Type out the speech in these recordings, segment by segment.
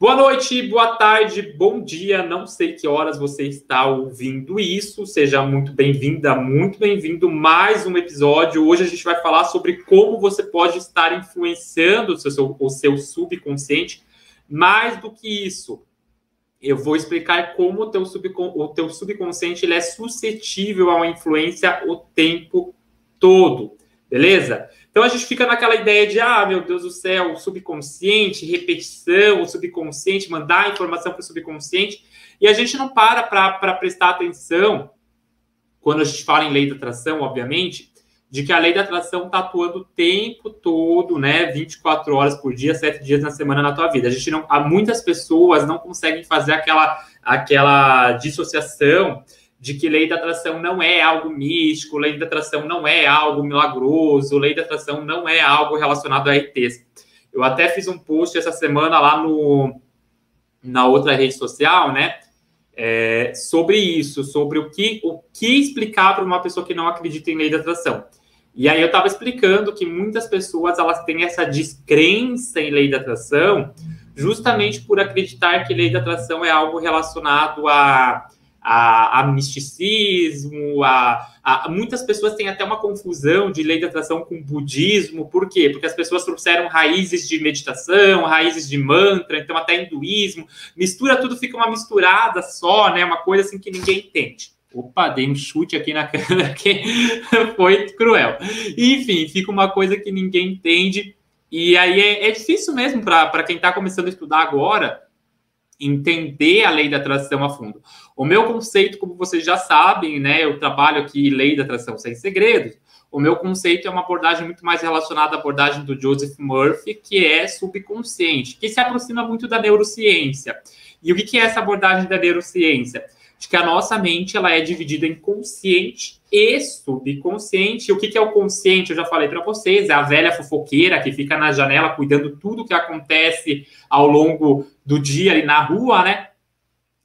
Boa noite, boa tarde, bom dia. Não sei que horas você está ouvindo isso. Seja muito bem-vinda, muito bem-vindo mais um episódio. Hoje a gente vai falar sobre como você pode estar influenciando o seu, o seu subconsciente. Mais do que isso, eu vou explicar como o teu, subcon o teu subconsciente ele é suscetível a uma influência o tempo todo, beleza? Então a gente fica naquela ideia de, ah, meu Deus do céu, subconsciente, repetição, o subconsciente, mandar informação para o subconsciente, e a gente não para para prestar atenção, quando a gente fala em lei da atração, obviamente, de que a lei da atração está atuando o tempo todo, né? 24 horas por dia, 7 dias na semana na tua vida. A gente não, há muitas pessoas não conseguem fazer aquela, aquela dissociação de que lei da atração não é algo místico, lei da atração não é algo milagroso, lei da atração não é algo relacionado a ETs. Eu até fiz um post essa semana lá no na outra rede social, né? É, sobre isso, sobre o que o que explicar para uma pessoa que não acredita em lei da atração. E aí eu estava explicando que muitas pessoas elas têm essa descrença em lei da atração, justamente por acreditar que lei da atração é algo relacionado a a, a misticismo, a, a, muitas pessoas têm até uma confusão de lei da atração com budismo, por quê? Porque as pessoas trouxeram raízes de meditação, raízes de mantra, então até hinduísmo, mistura tudo, fica uma misturada só, né? Uma coisa assim que ninguém entende. Opa, dei um chute aqui na câmera que foi cruel. Enfim, fica uma coisa que ninguém entende. E aí é, é difícil mesmo para quem está começando a estudar agora entender a lei da atração a fundo. O meu conceito, como vocês já sabem, né, eu trabalho aqui lei da atração sem segredos. O meu conceito é uma abordagem muito mais relacionada à abordagem do Joseph Murphy, que é subconsciente, que se aproxima muito da neurociência. E o que é essa abordagem da neurociência? De que a nossa mente ela é dividida em consciente e subconsciente. O que é o consciente? Eu já falei para vocês, é a velha fofoqueira que fica na janela cuidando tudo que acontece ao longo do dia ali na rua, né?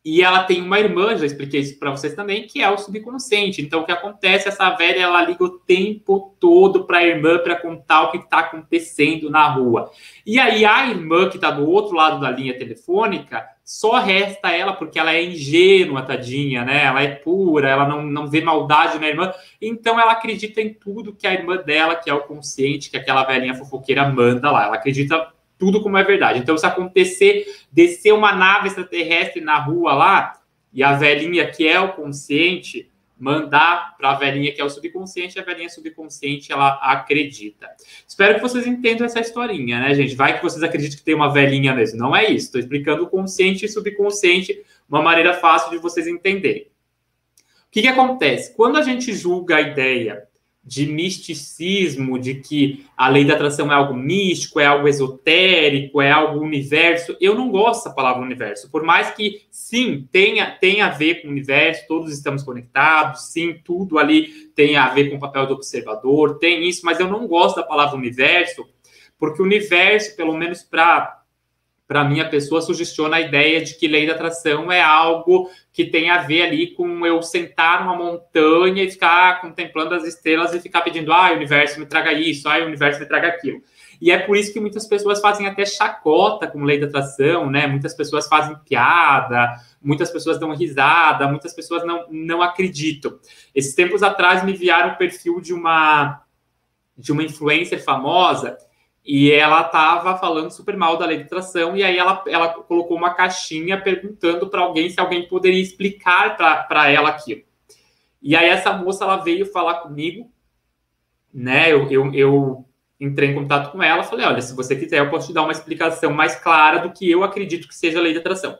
E ela tem uma irmã, já expliquei isso para vocês também, que é o subconsciente. Então, o que acontece? Essa velha ela liga o tempo todo para a irmã para contar o que está acontecendo na rua. E aí, a irmã que está do outro lado da linha telefônica, só resta ela, porque ela é ingênua, tadinha, né? Ela é pura, ela não, não vê maldade na irmã. Então, ela acredita em tudo que a irmã dela, que é o consciente, que aquela velhinha fofoqueira manda lá. Ela acredita tudo como é verdade. Então, se acontecer, descer uma nave extraterrestre na rua lá, e a velhinha que é o consciente mandar para a velhinha que é o subconsciente, a velhinha subconsciente ela acredita. Espero que vocês entendam essa historinha, né, gente? Vai que vocês acreditam que tem uma velhinha mesmo. Não é isso. Estou explicando o consciente e subconsciente, uma maneira fácil de vocês entenderem. O que, que acontece? Quando a gente julga a ideia de misticismo, de que a lei da atração é algo místico, é algo esotérico, é algo universo. Eu não gosto dessa palavra universo, por mais que sim, tenha, tenha a ver com o universo, todos estamos conectados, sim, tudo ali tem a ver com o papel do observador, tem isso, mas eu não gosto da palavra universo, porque o universo, pelo menos para para mim, a pessoa sugestiona a ideia de que lei da atração é algo que tem a ver ali com eu sentar numa montanha e ficar contemplando as estrelas e ficar pedindo, ah, o universo me traga isso, ah, o universo me traga aquilo. E é por isso que muitas pessoas fazem até chacota com lei da atração, né? Muitas pessoas fazem piada, muitas pessoas dão risada, muitas pessoas não, não acreditam. Esses tempos atrás me enviaram o perfil de uma de uma influencer famosa e ela estava falando super mal da lei de atração, e aí ela, ela colocou uma caixinha perguntando para alguém se alguém poderia explicar para ela aquilo. E aí essa moça ela veio falar comigo, né? Eu, eu, eu entrei em contato com ela, falei: olha, se você quiser, eu posso te dar uma explicação mais clara do que eu acredito que seja a lei de atração.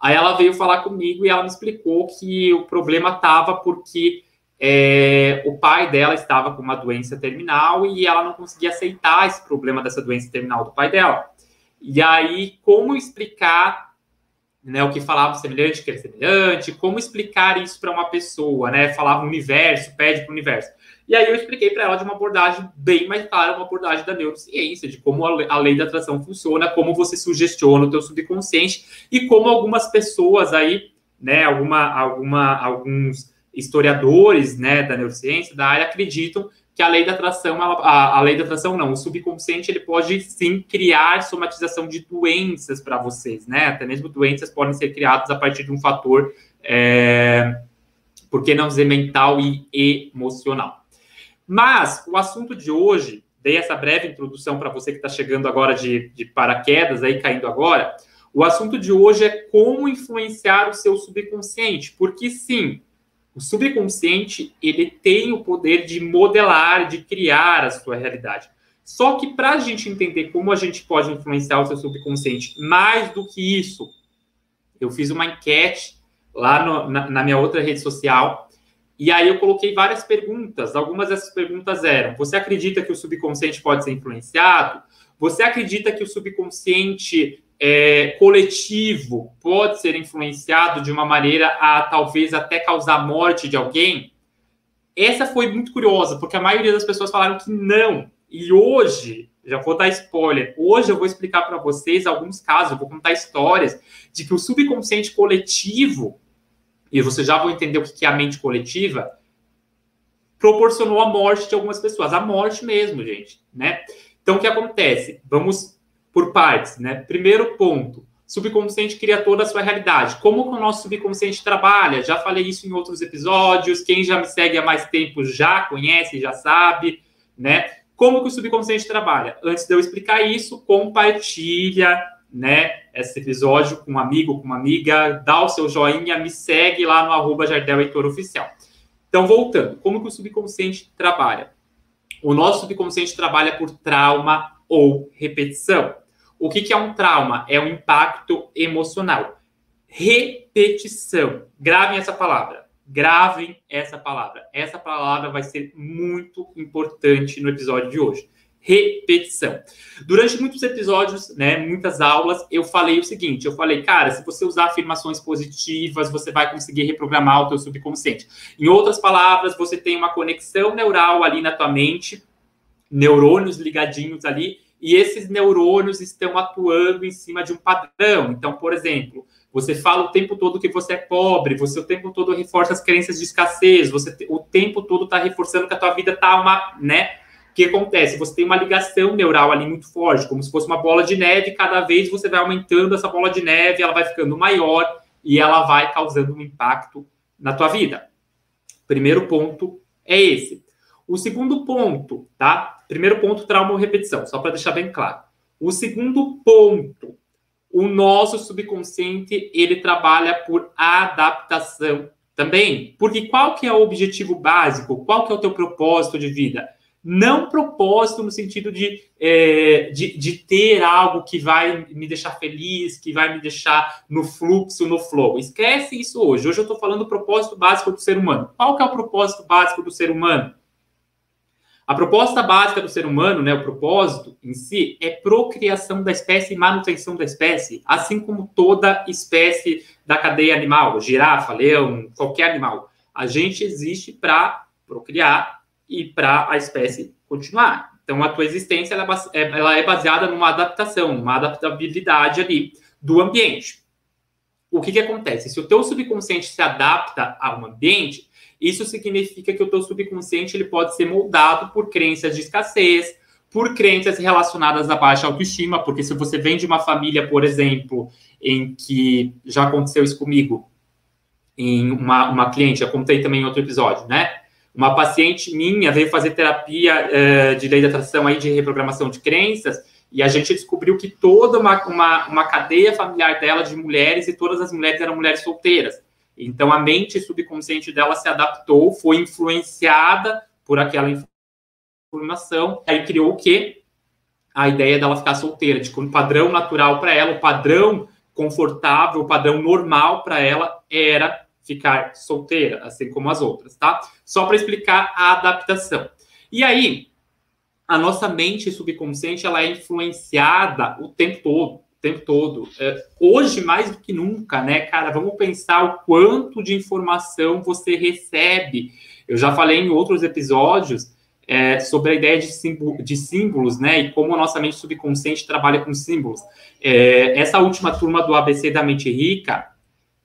Aí ela veio falar comigo e ela me explicou que o problema estava porque é, o pai dela estava com uma doença terminal e ela não conseguia aceitar esse problema dessa doença terminal do pai dela. E aí, como explicar né, o que falava semelhante, que é semelhante, como explicar isso para uma pessoa, né? Falava universo, pede para o universo. E aí eu expliquei para ela de uma abordagem bem mais clara, uma abordagem da neurociência, de como a lei da atração funciona, como você sugestiona o teu subconsciente e como algumas pessoas aí, né, alguma, alguma, alguns historiadores né, da neurociência, da área, acreditam que a lei da atração, ela, a, a, lei da atração não, o subconsciente ele pode sim criar somatização de doenças para vocês, né? Até mesmo doenças podem ser criadas a partir de um fator, é, por que não dizer mental e emocional. Mas o assunto de hoje, dei essa breve introdução para você que está chegando agora de, de paraquedas, aí caindo agora. O assunto de hoje é como influenciar o seu subconsciente, porque sim, o subconsciente, ele tem o poder de modelar, de criar a sua realidade. Só que para a gente entender como a gente pode influenciar o seu subconsciente, mais do que isso, eu fiz uma enquete lá no, na, na minha outra rede social, e aí eu coloquei várias perguntas. Algumas dessas perguntas eram: você acredita que o subconsciente pode ser influenciado? Você acredita que o subconsciente é, coletivo pode ser influenciado de uma maneira a talvez até causar morte de alguém? Essa foi muito curiosa, porque a maioria das pessoas falaram que não. E hoje, já vou dar spoiler, hoje eu vou explicar para vocês alguns casos, vou contar histórias de que o subconsciente coletivo, e você já vão entender o que é a mente coletiva, proporcionou a morte de algumas pessoas. A morte mesmo, gente, né? Então, o que acontece? Vamos por partes, né? Primeiro ponto, subconsciente cria toda a sua realidade. Como que o nosso subconsciente trabalha? Já falei isso em outros episódios. Quem já me segue há mais tempo já conhece, já sabe, né? Como que o subconsciente trabalha? Antes de eu explicar isso, compartilha, né, esse episódio com um amigo, com uma amiga, dá o seu joinha, me segue lá no arroba Jardel Heitor Oficial. Então, voltando, como que o subconsciente trabalha? O nosso subconsciente trabalha por trauma ou repetição. O que, que é um trauma? É um impacto emocional. Repetição. Gravem essa palavra. Gravem essa palavra. Essa palavra vai ser muito importante no episódio de hoje. Repetição. Durante muitos episódios, né, muitas aulas, eu falei o seguinte: eu falei, cara, se você usar afirmações positivas, você vai conseguir reprogramar o teu subconsciente. Em outras palavras, você tem uma conexão neural ali na tua mente, neurônios ligadinhos ali, e esses neurônios estão atuando em cima de um padrão. Então, por exemplo, você fala o tempo todo que você é pobre, você o tempo todo reforça as crenças de escassez, você o tempo todo está reforçando que a tua vida está uma, né? O que acontece? Você tem uma ligação neural ali muito forte, como se fosse uma bola de neve, cada vez você vai aumentando essa bola de neve, ela vai ficando maior e ela vai causando um impacto na tua vida. Primeiro ponto é esse. O segundo ponto, tá? Primeiro ponto, trauma ou repetição, só para deixar bem claro. O segundo ponto, o nosso subconsciente, ele trabalha por adaptação também. Porque qual que é o objetivo básico? Qual que é o teu propósito de vida? Não propósito no sentido de, é, de, de, ter algo que vai me deixar feliz, que vai me deixar no fluxo, no flow. Esquece isso hoje. Hoje eu estou falando do propósito básico do ser humano. Qual que é o propósito básico do ser humano? A proposta básica do ser humano, né, o propósito em si, é procriação da espécie e manutenção da espécie, assim como toda espécie da cadeia animal, girafa, leão, qualquer animal. A gente existe para procriar e para a espécie continuar. Então, a tua existência é, é, ela é baseada numa adaptação, numa adaptabilidade ali do ambiente. O que, que acontece? Se o teu subconsciente se adapta a um ambiente, isso significa que o teu subconsciente ele pode ser moldado por crenças de escassez, por crenças relacionadas à baixa autoestima, porque se você vem de uma família, por exemplo, em que já aconteceu isso comigo, em uma, uma cliente, já contei também em outro episódio, né? Uma paciente minha veio fazer terapia uh, de lei de atração aí de reprogramação de crenças, e a gente descobriu que toda uma, uma, uma cadeia familiar dela de mulheres, e todas as mulheres eram mulheres solteiras. Então a mente subconsciente dela se adaptou, foi influenciada por aquela informação, aí criou o quê? A ideia dela ficar solteira, de que um padrão natural para ela, o padrão confortável, o padrão normal para ela era ficar solteira, assim como as outras, tá? Só para explicar a adaptação. E aí, a nossa mente subconsciente ela é influenciada o tempo todo tempo todo. É, hoje, mais do que nunca, né, cara, vamos pensar o quanto de informação você recebe. Eu já falei em outros episódios é, sobre a ideia de, símbolo, de, símbolos, né, e como a nossa mente subconsciente trabalha com símbolos. É, essa última turma do ABC da Mente Rica,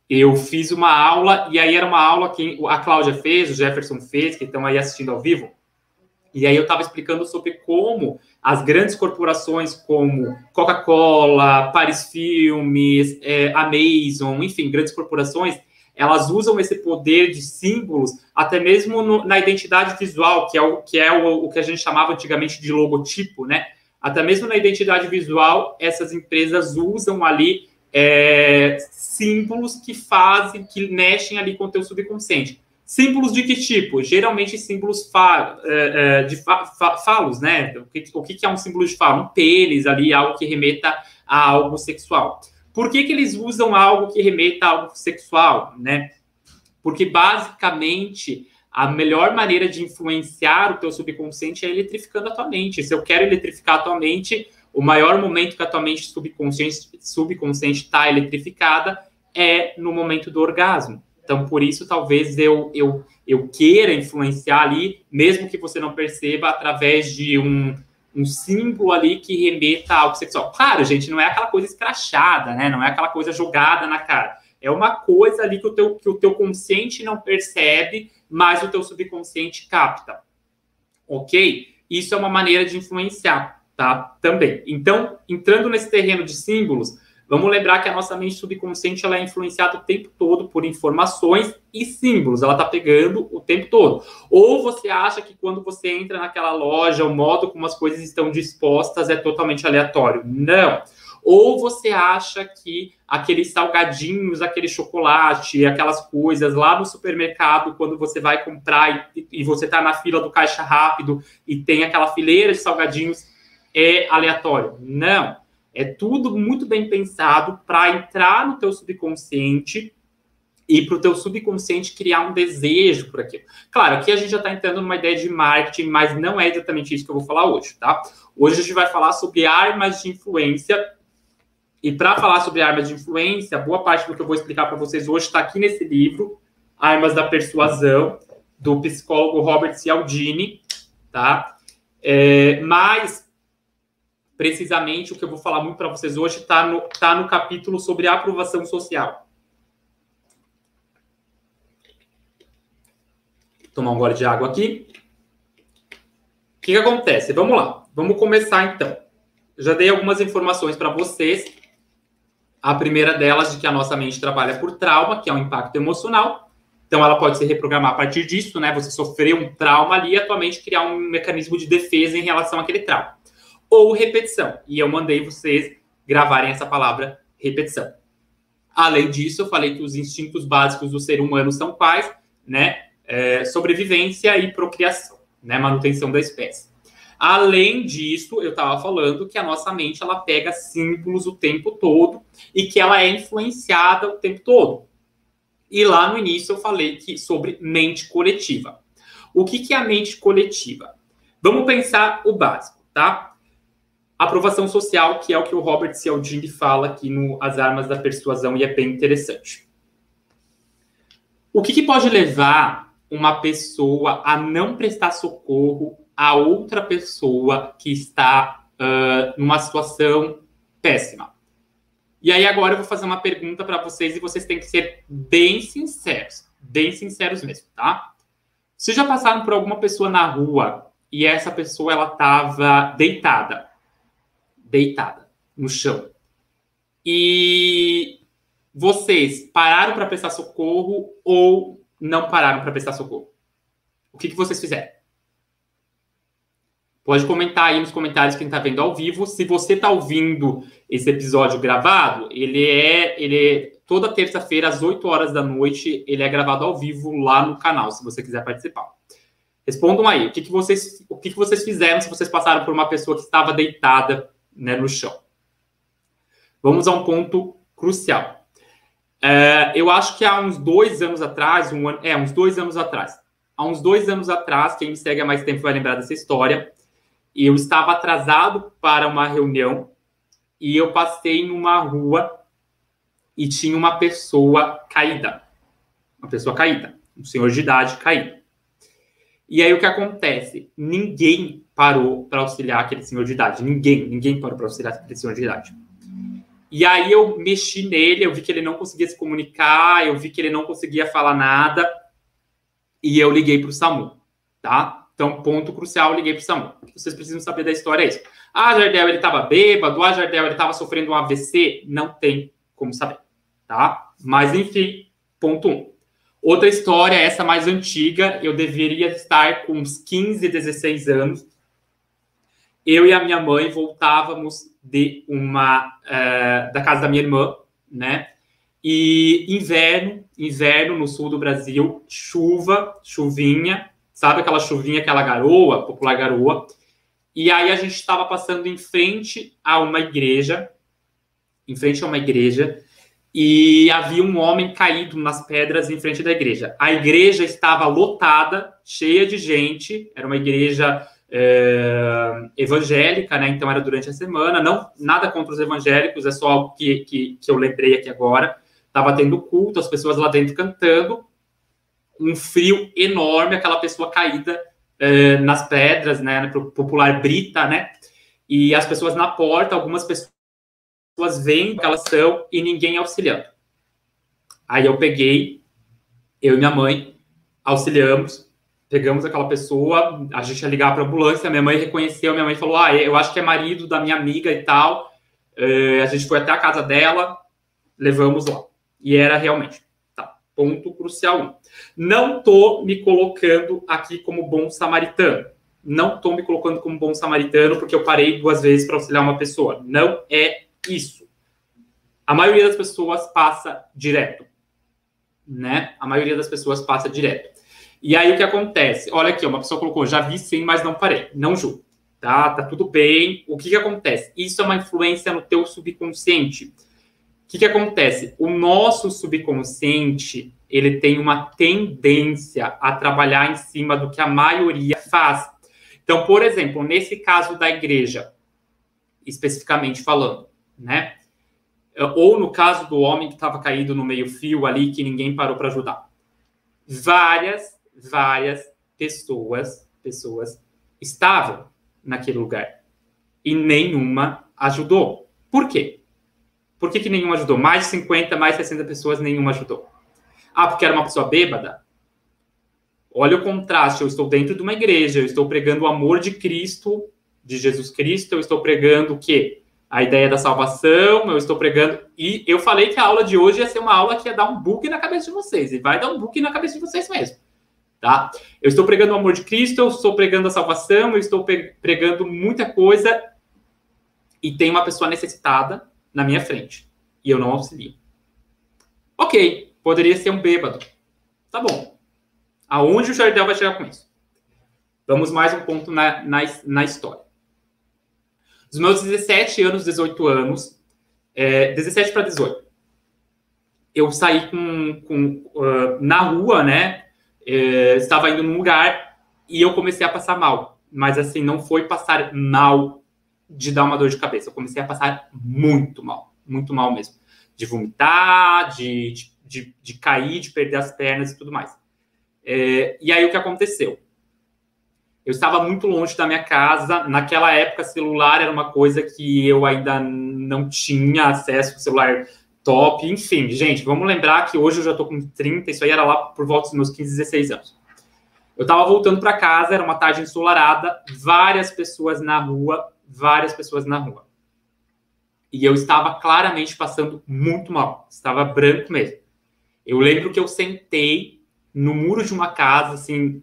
eu fiz uma aula, e aí era uma aula que a Cláudia fez, o Jefferson fez, que estão aí assistindo ao vivo. E aí eu estava explicando sobre como as grandes corporações como Coca-Cola, Paris Filmes, é, Amazon, enfim, grandes corporações, elas usam esse poder de símbolos até mesmo no, na identidade visual, que é, o que, é o, o que a gente chamava antigamente de logotipo, né? Até mesmo na identidade visual, essas empresas usam ali é, símbolos que fazem, que mexem ali com o teu subconsciente. Símbolos de que tipo? Geralmente símbolos fa, é, é, de fa, fa, falos, né? O que, o que é um símbolo de falo? Um pênis ali, algo que remeta a algo sexual. Por que, que eles usam algo que remeta a algo sexual, né? Porque basicamente a melhor maneira de influenciar o teu subconsciente é eletrificando a tua mente. Se eu quero eletrificar a tua mente, o maior momento que a tua mente subconsciente subconsciente está eletrificada é no momento do orgasmo. Então, por isso, talvez eu, eu, eu queira influenciar ali, mesmo que você não perceba, através de um, um símbolo ali que remeta a algo sexual. Claro, gente, não é aquela coisa escrachada, né? Não é aquela coisa jogada na cara. É uma coisa ali que o teu, que o teu consciente não percebe, mas o teu subconsciente capta. Ok? Isso é uma maneira de influenciar, tá? Também. Então, entrando nesse terreno de símbolos, Vamos lembrar que a nossa mente subconsciente ela é influenciada o tempo todo por informações e símbolos. Ela está pegando o tempo todo. Ou você acha que quando você entra naquela loja, o modo como as coisas estão dispostas é totalmente aleatório. Não. Ou você acha que aqueles salgadinhos, aquele chocolate, aquelas coisas lá no supermercado, quando você vai comprar e, e você está na fila do caixa rápido e tem aquela fileira de salgadinhos, é aleatório. Não. É tudo muito bem pensado para entrar no teu subconsciente e para o teu subconsciente criar um desejo por aquilo. Claro, aqui a gente já está entrando numa ideia de marketing, mas não é exatamente isso que eu vou falar hoje, tá? Hoje a gente vai falar sobre armas de influência. E para falar sobre armas de influência, boa parte do que eu vou explicar para vocês hoje está aqui nesse livro, Armas da Persuasão, do psicólogo Robert Cialdini, tá? É, mas precisamente o que eu vou falar muito para vocês hoje está no, tá no capítulo sobre aprovação social. Tomar um gole de água aqui. O que, que acontece? Vamos lá. Vamos começar então. já dei algumas informações para vocês. A primeira delas de que a nossa mente trabalha por trauma, que é um impacto emocional. Então ela pode se reprogramar a partir disso, né? Você sofreu um trauma ali e a tua mente criar um mecanismo de defesa em relação àquele trauma ou repetição. E eu mandei vocês gravarem essa palavra repetição. Além disso, eu falei que os instintos básicos do ser humano são quais, né? É, sobrevivência e procriação, né? Manutenção da espécie. Além disso, eu estava falando que a nossa mente ela pega símbolos o tempo todo e que ela é influenciada o tempo todo. E lá no início eu falei que sobre mente coletiva. O que, que é a mente coletiva? Vamos pensar o básico, tá? Aprovação social, que é o que o Robert Cialdini fala aqui no As Armas da Persuasão, e é bem interessante. O que, que pode levar uma pessoa a não prestar socorro a outra pessoa que está uh, numa situação péssima? E aí agora eu vou fazer uma pergunta para vocês e vocês têm que ser bem sinceros, bem sinceros mesmo, tá? Vocês já passaram por alguma pessoa na rua e essa pessoa ela estava deitada deitada no chão. E vocês pararam para prestar socorro ou não pararam para prestar socorro? O que, que vocês fizeram? Pode comentar aí nos comentários quem está vendo ao vivo. Se você está ouvindo esse episódio gravado, ele é, ele é toda terça-feira às 8 horas da noite, ele é gravado ao vivo lá no canal, se você quiser participar. Respondam aí, o que, que vocês, o que, que vocês fizeram se vocês passaram por uma pessoa que estava deitada né, no chão. Vamos a um ponto crucial. É, eu acho que há uns dois anos atrás, um ano, é, uns dois anos atrás, há uns dois anos atrás, quem me segue há mais tempo vai lembrar dessa história, eu estava atrasado para uma reunião e eu passei numa rua e tinha uma pessoa caída. Uma pessoa caída, um senhor de idade caído. E aí o que acontece? Ninguém parou para auxiliar aquele senhor de idade. Ninguém, ninguém parou para auxiliar aquele senhor de idade. E aí eu mexi nele, eu vi que ele não conseguia se comunicar, eu vi que ele não conseguia falar nada, e eu liguei para o SAMU, tá? Então, ponto crucial, liguei para o SAMU. O que vocês precisam saber da história é isso. Ah, Jardel, ele estava bêbado. Ah, Jardel, ele estava sofrendo um AVC. Não tem como saber, tá? Mas, enfim, ponto um. Outra história, essa mais antiga, eu deveria estar com uns 15, 16 anos. Eu e a minha mãe voltávamos de uma uh, da casa da minha irmã, né? E inverno, inverno no sul do Brasil, chuva, chuvinha, sabe aquela chuvinha, aquela garoa, popular garoa. E aí a gente estava passando em frente a uma igreja, em frente a uma igreja, e havia um homem caído nas pedras em frente da igreja. A igreja estava lotada, cheia de gente, era uma igreja é, evangélica, né? Então era durante a semana, não nada contra os evangélicos, é só algo que, que, que eu lembrei aqui agora. Estava tendo culto, as pessoas lá dentro cantando, um frio enorme, aquela pessoa caída é, nas pedras, né? Popular brita, né? E as pessoas na porta, algumas pessoas veem que elas são e ninguém auxiliando. Aí eu peguei, eu e minha mãe, auxiliamos, pegamos aquela pessoa, a gente ia ligar para a ambulância, minha mãe reconheceu, minha mãe falou, ah, eu acho que é marido da minha amiga e tal. Uh, a gente foi até a casa dela, levamos lá. E era realmente. Tá, ponto crucial um. Não tô me colocando aqui como bom samaritano. Não tô me colocando como bom samaritano porque eu parei duas vezes para auxiliar uma pessoa. Não é isso. A maioria das pessoas passa direto, né? A maioria das pessoas passa direto. E aí o que acontece? Olha aqui, uma pessoa colocou, já vi sim, mas não parei. Não julgo, tá? Tá tudo bem. O que que acontece? Isso é uma influência no teu subconsciente. O que que acontece? O nosso subconsciente, ele tem uma tendência a trabalhar em cima do que a maioria faz. Então, por exemplo, nesse caso da igreja, especificamente falando, né? Ou no caso do homem que estava caído no meio-fio ali, que ninguém parou para ajudar. Várias, várias pessoas, pessoas estavam naquele lugar e nenhuma ajudou. Por quê? Por que, que nenhuma ajudou? Mais de 50, mais de 60 pessoas, nenhuma ajudou. Ah, porque era uma pessoa bêbada? Olha o contraste. Eu estou dentro de uma igreja, eu estou pregando o amor de Cristo, de Jesus Cristo, eu estou pregando o quê? a ideia da salvação, eu estou pregando. E eu falei que a aula de hoje ia ser uma aula que ia dar um bug na cabeça de vocês. E vai dar um bug na cabeça de vocês mesmo. Tá? Eu estou pregando o amor de Cristo, eu estou pregando a salvação, eu estou pregando muita coisa. E tem uma pessoa necessitada na minha frente. E eu não auxilio. Ok, poderia ser um bêbado. Tá bom. Aonde o Jardel vai chegar com isso? Vamos mais um ponto na, na, na história. Dos meus 17 anos, 18 anos, é, 17 para 18, eu saí com, com uh, na rua, né? É, estava indo num lugar e eu comecei a passar mal. Mas assim, não foi passar mal de dar uma dor de cabeça. Eu comecei a passar muito mal, muito mal mesmo. De vomitar, de, de, de, de cair, de perder as pernas e tudo mais. É, e aí o que aconteceu? eu estava muito longe da minha casa. Naquela época, celular era uma coisa que eu ainda não tinha acesso, celular top, enfim, gente, vamos lembrar que hoje eu já estou com 30, isso aí era lá por volta dos meus 15, 16 anos. Eu estava voltando para casa, era uma tarde ensolarada, várias pessoas na rua, várias pessoas na rua. E eu estava claramente passando muito mal, estava branco mesmo. Eu lembro que eu sentei no muro de uma casa, assim,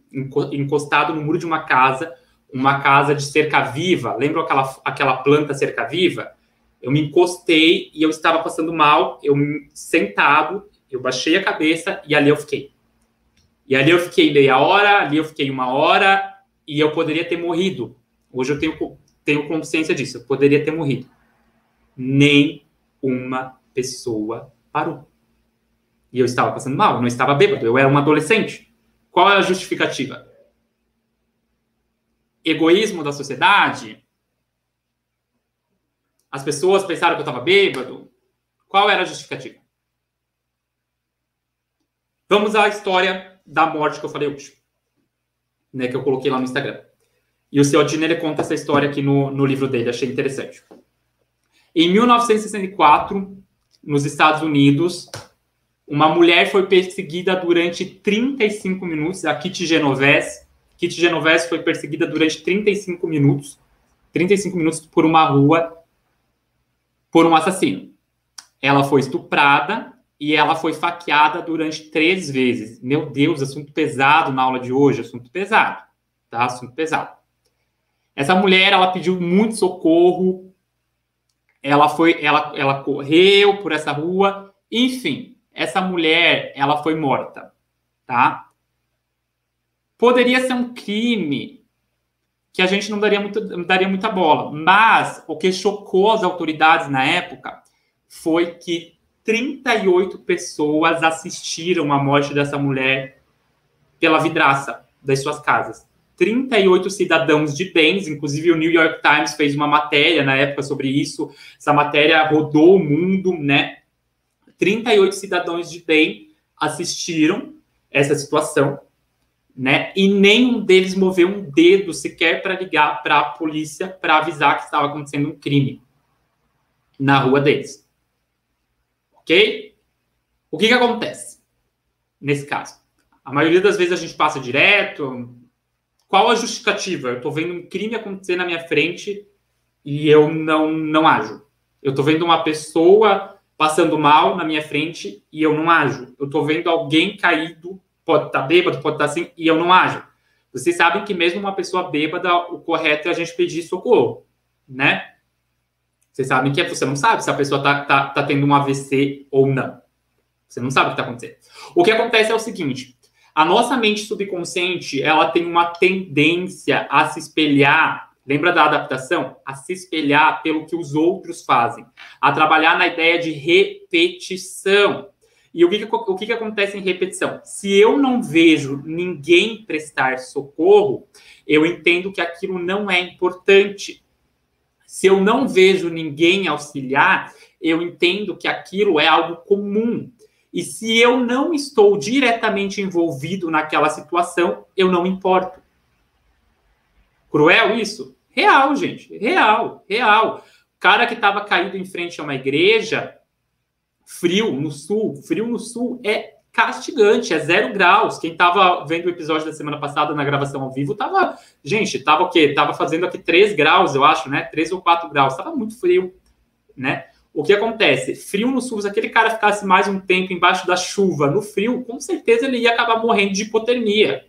encostado no muro de uma casa, uma casa de cerca viva. Lembra aquela, aquela planta cerca viva? Eu me encostei e eu estava passando mal, eu sentado, eu baixei a cabeça e ali eu fiquei. E ali eu fiquei meia hora, ali eu fiquei uma hora e eu poderia ter morrido. Hoje eu tenho, tenho consciência disso, eu poderia ter morrido. Nem uma pessoa parou. E eu estava passando mal, não estava bêbado, eu era um adolescente. Qual é a justificativa? Egoísmo da sociedade? As pessoas pensaram que eu estava bêbado? Qual era a justificativa? Vamos à história da morte que eu falei hoje, né, que eu coloquei lá no Instagram. E o seu Adiner conta essa história aqui no, no livro dele, achei interessante. Em 1964, nos Estados Unidos, uma mulher foi perseguida durante 35 minutos, a Kitty Genovese, Kitty Genovese foi perseguida durante 35 minutos, 35 minutos por uma rua por um assassino. Ela foi estuprada e ela foi faqueada durante três vezes. Meu Deus, assunto pesado na aula de hoje, assunto pesado, tá? Assunto pesado. Essa mulher, ela pediu muito socorro, ela foi, ela, ela correu por essa rua, enfim, essa mulher, ela foi morta, tá? Poderia ser um crime que a gente não daria, muito, daria muita bola, mas o que chocou as autoridades na época foi que 38 pessoas assistiram à morte dessa mulher pela vidraça das suas casas. 38 cidadãos de bens, inclusive o New York Times fez uma matéria na época sobre isso. Essa matéria rodou o mundo, né? 38 cidadãos de bem assistiram essa situação, né? E nenhum deles moveu um dedo sequer para ligar para a polícia para avisar que estava acontecendo um crime na rua deles. Ok? O que, que acontece nesse caso? A maioria das vezes a gente passa direto. Qual a justificativa? Eu estou vendo um crime acontecer na minha frente e eu não, não ajo. Eu estou vendo uma pessoa passando mal na minha frente e eu não ajo. Eu estou vendo alguém caído, pode estar tá bêbado, pode estar tá assim, e eu não ajo. Vocês sabem que mesmo uma pessoa bêbada, o correto é a gente pedir socorro, né? Vocês sabem que é, você não sabe se a pessoa está tá, tá tendo um AVC ou não. Você não sabe o que está acontecendo. O que acontece é o seguinte: a nossa mente subconsciente ela tem uma tendência a se espelhar. Lembra da adaptação? A se espelhar pelo que os outros fazem, a trabalhar na ideia de repetição. E o que, o que, que acontece em repetição? Se eu não vejo ninguém prestar socorro, eu entendo que aquilo não é importante. Se eu não vejo ninguém auxiliar, eu entendo que aquilo é algo comum. E se eu não estou diretamente envolvido naquela situação, eu não importo. Cruel isso? Real, gente. Real, real. O cara que estava caído em frente a uma igreja, frio no sul, frio no sul é castigante, é zero graus. Quem estava vendo o episódio da semana passada na gravação ao vivo, tava, gente, tava o quê? Tava fazendo aqui 3 graus, eu acho, né? 3 ou 4 graus, tava muito frio, né? O que acontece? Frio no sul, se aquele cara ficasse mais um tempo embaixo da chuva, no frio, com certeza ele ia acabar morrendo de hipotermia.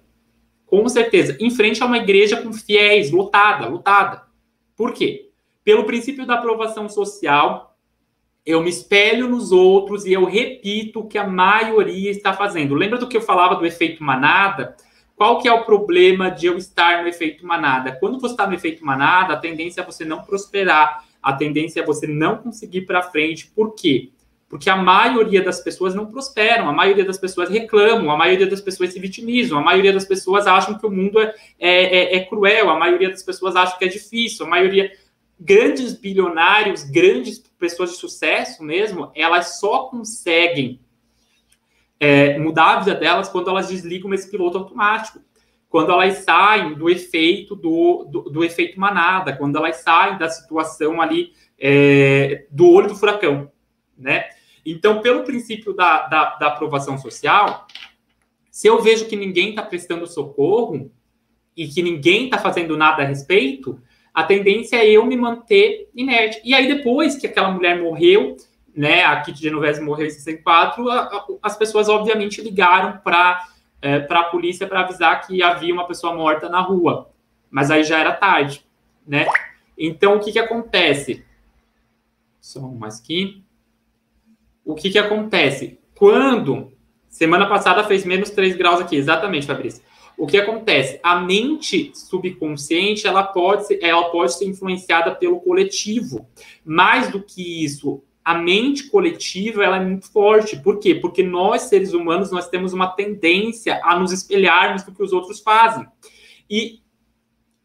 Com certeza. Em frente a uma igreja com fiéis, lotada, lotada. Por quê? Pelo princípio da aprovação social, eu me espelho nos outros e eu repito o que a maioria está fazendo. Lembra do que eu falava do efeito manada? Qual que é o problema de eu estar no efeito manada? Quando você está no efeito manada, a tendência é você não prosperar, a tendência é você não conseguir para frente. Por quê? Porque a maioria das pessoas não prosperam, a maioria das pessoas reclamam, a maioria das pessoas se vitimizam, a maioria das pessoas acham que o mundo é, é, é, é cruel, a maioria das pessoas acham que é difícil, a maioria grandes bilionários, grandes pessoas de sucesso mesmo, elas só conseguem é, mudar a vida delas quando elas desligam esse piloto automático. Quando elas saem do efeito do, do, do efeito manada, quando elas saem da situação ali é, do olho do furacão, né? Então, pelo princípio da, da, da aprovação social, se eu vejo que ninguém está prestando socorro e que ninguém está fazendo nada a respeito, a tendência é eu me manter inerte. E aí, depois que aquela mulher morreu, né, a Kitty Genovese morreu em 64, a, a, as pessoas, obviamente, ligaram para é, a polícia para avisar que havia uma pessoa morta na rua. Mas aí já era tarde, né? Então, o que, que acontece? Só um mais aqui. O que, que acontece? Quando... Semana passada fez menos 3 graus aqui, exatamente, Fabrício o que acontece? A mente subconsciente ela pode ser, ela pode ser influenciada pelo coletivo. Mais do que isso, a mente coletiva ela é muito forte. Por quê? Porque nós, seres humanos, nós temos uma tendência a nos espelharmos do que os outros fazem. E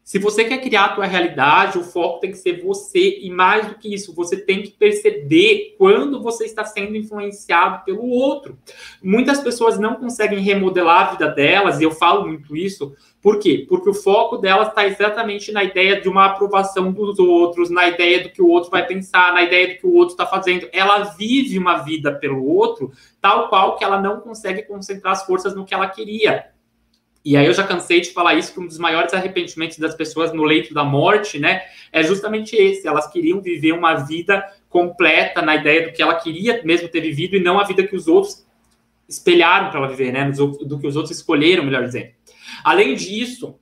se você quer criar a tua realidade, o foco tem que ser você e mais do que isso, você tem que perceber quando você está sendo influenciado pelo outro. Muitas pessoas não conseguem remodelar a vida delas, e eu falo muito isso, por quê? Porque o foco delas está exatamente na ideia de uma aprovação dos outros, na ideia do que o outro vai pensar, na ideia do que o outro está fazendo. Ela vive uma vida pelo outro, tal qual que ela não consegue concentrar as forças no que ela queria. E aí eu já cansei de falar isso que um dos maiores arrependimentos das pessoas no leito da morte, né, é justamente esse. Elas queriam viver uma vida completa na ideia do que ela queria mesmo ter vivido e não a vida que os outros espelharam para ela viver, né, do que os outros escolheram, melhor dizendo. Além disso,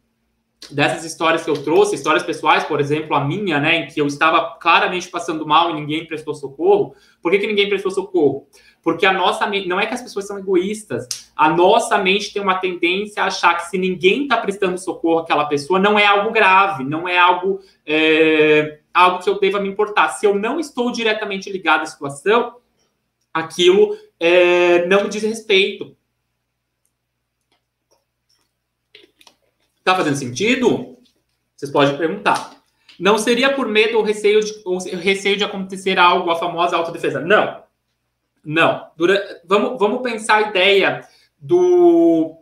dessas histórias que eu trouxe, histórias pessoais, por exemplo, a minha, né, em que eu estava claramente passando mal e ninguém prestou socorro. Por que, que ninguém prestou socorro? Porque a nossa mente, não é que as pessoas são egoístas, a nossa mente tem uma tendência a achar que se ninguém está prestando socorro àquela pessoa, não é algo grave, não é algo, é, algo que eu deva me importar. Se eu não estou diretamente ligado à situação, aquilo é, não me diz respeito. Está fazendo sentido? Vocês podem perguntar. Não seria por medo ou receio de, ou receio de acontecer algo, a famosa autodefesa? Não. Não. Vamos, vamos pensar a ideia do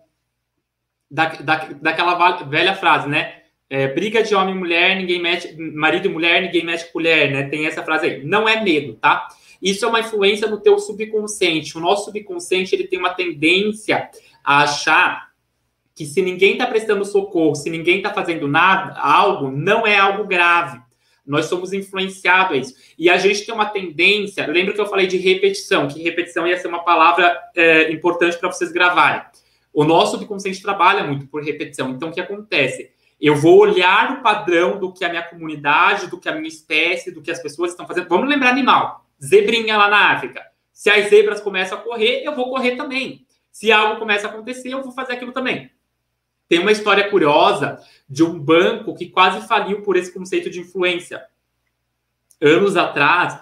da, da, daquela velha frase, né? É, briga de homem e mulher, ninguém mexe, marido e mulher, ninguém mexe com mulher, né? Tem essa frase aí. Não é medo, tá? Isso é uma influência no teu subconsciente. O nosso subconsciente ele tem uma tendência a achar que se ninguém está prestando socorro, se ninguém está fazendo nada, algo, não é algo grave. Nós somos influenciados a isso. E a gente tem uma tendência. Lembra que eu falei de repetição, que repetição ia ser uma palavra é, importante para vocês gravarem. O nosso subconsciente trabalha muito por repetição. Então, o que acontece? Eu vou olhar o padrão do que a minha comunidade, do que a minha espécie, do que as pessoas estão fazendo. Vamos lembrar animal. Zebrinha lá na África. Se as zebras começam a correr, eu vou correr também. Se algo começa a acontecer, eu vou fazer aquilo também. Tem uma história curiosa de um banco que quase faliu por esse conceito de influência. Anos atrás,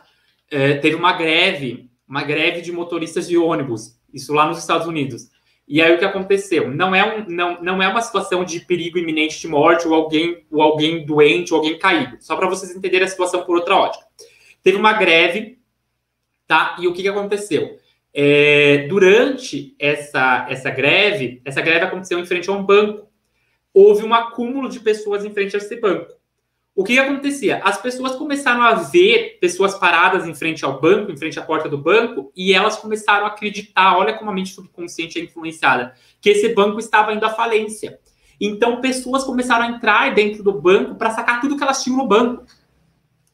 é, teve uma greve, uma greve de motoristas de ônibus, isso lá nos Estados Unidos. E aí o que aconteceu? Não é, um, não, não é uma situação de perigo iminente de morte ou alguém, ou alguém doente ou alguém caído. Só para vocês entenderem a situação por outra ótica. Teve uma greve, tá? E o que, que aconteceu? É, durante essa, essa greve, essa greve aconteceu em frente a um banco. Houve um acúmulo de pessoas em frente a esse banco. O que, que acontecia? As pessoas começaram a ver pessoas paradas em frente ao banco, em frente à porta do banco, e elas começaram a acreditar, olha como a mente subconsciente é influenciada, que esse banco estava indo à falência. Então, pessoas começaram a entrar dentro do banco para sacar tudo que elas tinham no banco.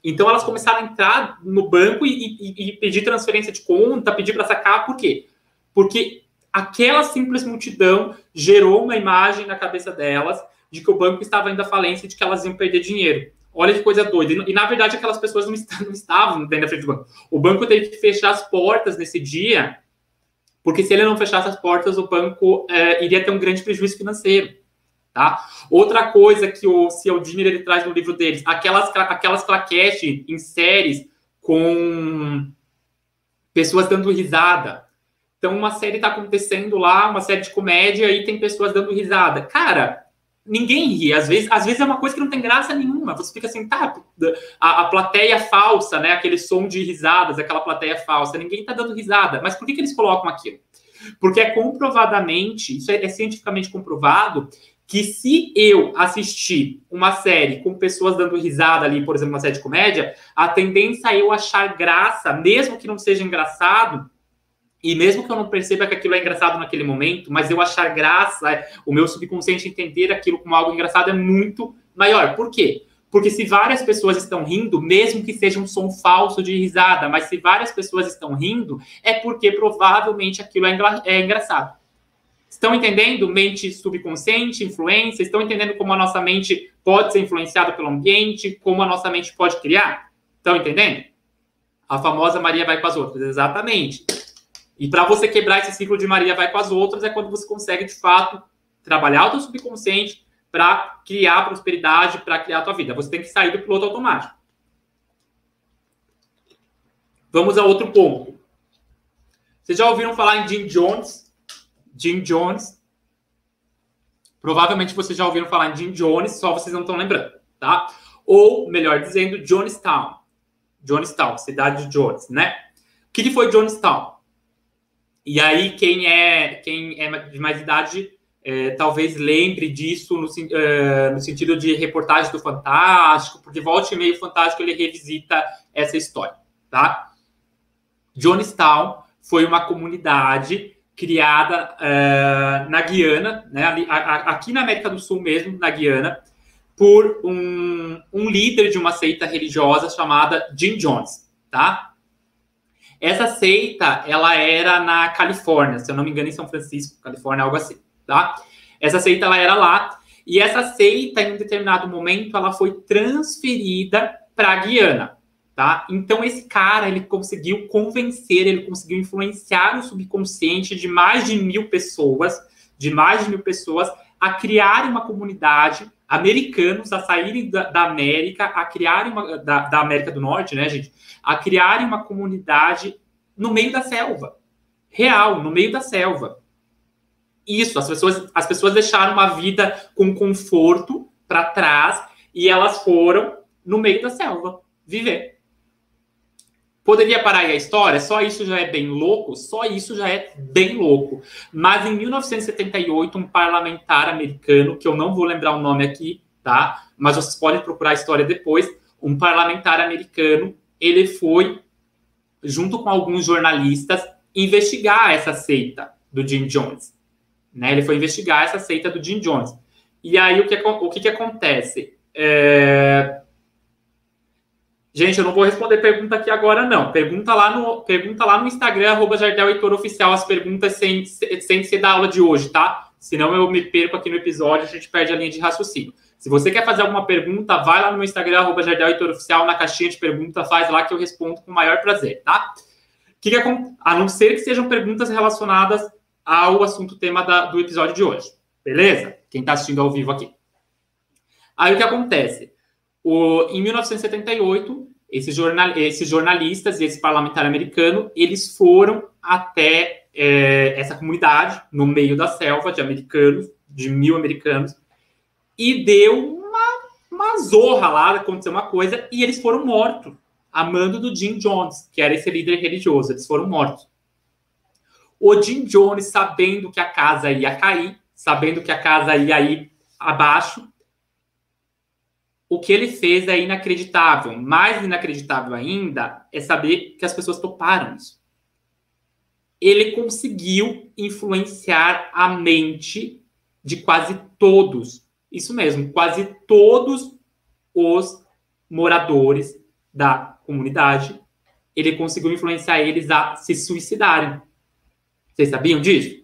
Então elas começaram a entrar no banco e, e, e pedir transferência de conta, pedir para sacar, por quê? Porque aquela simples multidão gerou uma imagem na cabeça delas de que o banco estava indo à falência e de que elas iam perder dinheiro. Olha que coisa doida. E, na verdade, aquelas pessoas não, estavam, não estavam dentro da frente do banco. O banco teve que fechar as portas nesse dia, porque se ele não fechasse as portas, o banco é, iria ter um grande prejuízo financeiro. Tá? Outra coisa que o Cialdini ele traz no livro deles, aquelas, aquelas claquetes em séries com pessoas dando risada. Então, uma série está acontecendo lá, uma série de comédia, e tem pessoas dando risada. Cara, ninguém ri. Às vezes, às vezes é uma coisa que não tem graça nenhuma. Você fica assim, tá, a, a plateia falsa, né? Aquele som de risadas, aquela plateia falsa, ninguém está dando risada. Mas por que, que eles colocam aquilo? Porque é comprovadamente, isso é, é cientificamente comprovado, que se eu assistir uma série com pessoas dando risada ali, por exemplo, uma série de comédia, a tendência é eu achar graça, mesmo que não seja engraçado, e mesmo que eu não perceba que aquilo é engraçado naquele momento, mas eu achar graça, o meu subconsciente entender aquilo como algo engraçado é muito maior. Por quê? Porque se várias pessoas estão rindo, mesmo que seja um som falso de risada, mas se várias pessoas estão rindo, é porque provavelmente aquilo é, engra é engraçado. Estão entendendo mente subconsciente, influência? Estão entendendo como a nossa mente pode ser influenciada pelo ambiente? Como a nossa mente pode criar? Estão entendendo? A famosa Maria vai com as outras. Exatamente. E para você quebrar esse ciclo de Maria vai com as outras é quando você consegue, de fato, trabalhar o seu subconsciente para criar prosperidade, para criar a tua vida. Você tem que sair do piloto automático. Vamos a outro ponto. Vocês já ouviram falar em Jim Jones? Jim Jones. Provavelmente vocês já ouviram falar em Jim Jones, só vocês não estão lembrando, tá? Ou, melhor dizendo, Jonestown. Jonestown, cidade de Jones, né? O que, foi Jonestown? E aí, quem é, quem é de mais idade é, talvez lembre disso no, é, no, sentido de reportagem do Fantástico, porque volta e meio Fantástico ele revisita essa história, tá? Jonestown foi uma comunidade criada uh, na Guiana, né, ali, a, a, aqui na América do Sul mesmo, na Guiana, por um, um líder de uma seita religiosa chamada Jim Jones, tá? Essa seita, ela era na Califórnia, se eu não me engano, em São Francisco, Califórnia, algo assim, tá? Essa seita, ela era lá, e essa seita, em um determinado momento, ela foi transferida para a Guiana, tá? Então, esse cara, ele conseguiu convencer, ele conseguiu influenciar o subconsciente de mais de mil pessoas, de mais de mil pessoas, a criar uma comunidade, americanos a saírem da, da América, a criarem uma, da, da América do Norte, né, gente? A criarem uma comunidade no meio da selva. Real, no meio da selva. Isso, as pessoas, as pessoas deixaram uma vida com conforto para trás e elas foram no meio da selva viver. Poderia parar aí a história? Só isso já é bem louco? Só isso já é bem louco. Mas em 1978, um parlamentar americano, que eu não vou lembrar o nome aqui, tá? Mas vocês podem procurar a história depois. Um parlamentar americano, ele foi, junto com alguns jornalistas, investigar essa seita do Jim Jones. Né? Ele foi investigar essa seita do Jim Jones. E aí o que, o que, que acontece? É Gente, eu não vou responder pergunta aqui agora, não. Pergunta lá no, pergunta lá no Instagram, arroba Jardel Heitor Oficial, as perguntas sem, sem ser da aula de hoje, tá? Senão eu me perco aqui no episódio, a gente perde a linha de raciocínio. Se você quer fazer alguma pergunta, vai lá no meu Instagram, arroba Jardel Heitor Oficial, na caixinha de pergunta, faz lá que eu respondo com o maior prazer, tá? Que que é, a não ser que sejam perguntas relacionadas ao assunto tema da, do episódio de hoje. Beleza? Quem está assistindo ao vivo aqui. Aí o que acontece? Em 1978, esses, jornal, esses jornalistas e esse parlamentar americano, eles foram até é, essa comunidade, no meio da selva de americanos, de mil americanos, e deu uma, uma zorra lá, aconteceu uma coisa, e eles foram mortos, a mando do Jim Jones, que era esse líder religioso, eles foram mortos. O Jim Jones, sabendo que a casa ia cair, sabendo que a casa ia ir abaixo, o que ele fez é inacreditável. Mais inacreditável ainda é saber que as pessoas toparam isso. Ele conseguiu influenciar a mente de quase todos, isso mesmo, quase todos os moradores da comunidade. Ele conseguiu influenciar eles a se suicidarem. Vocês sabiam disso?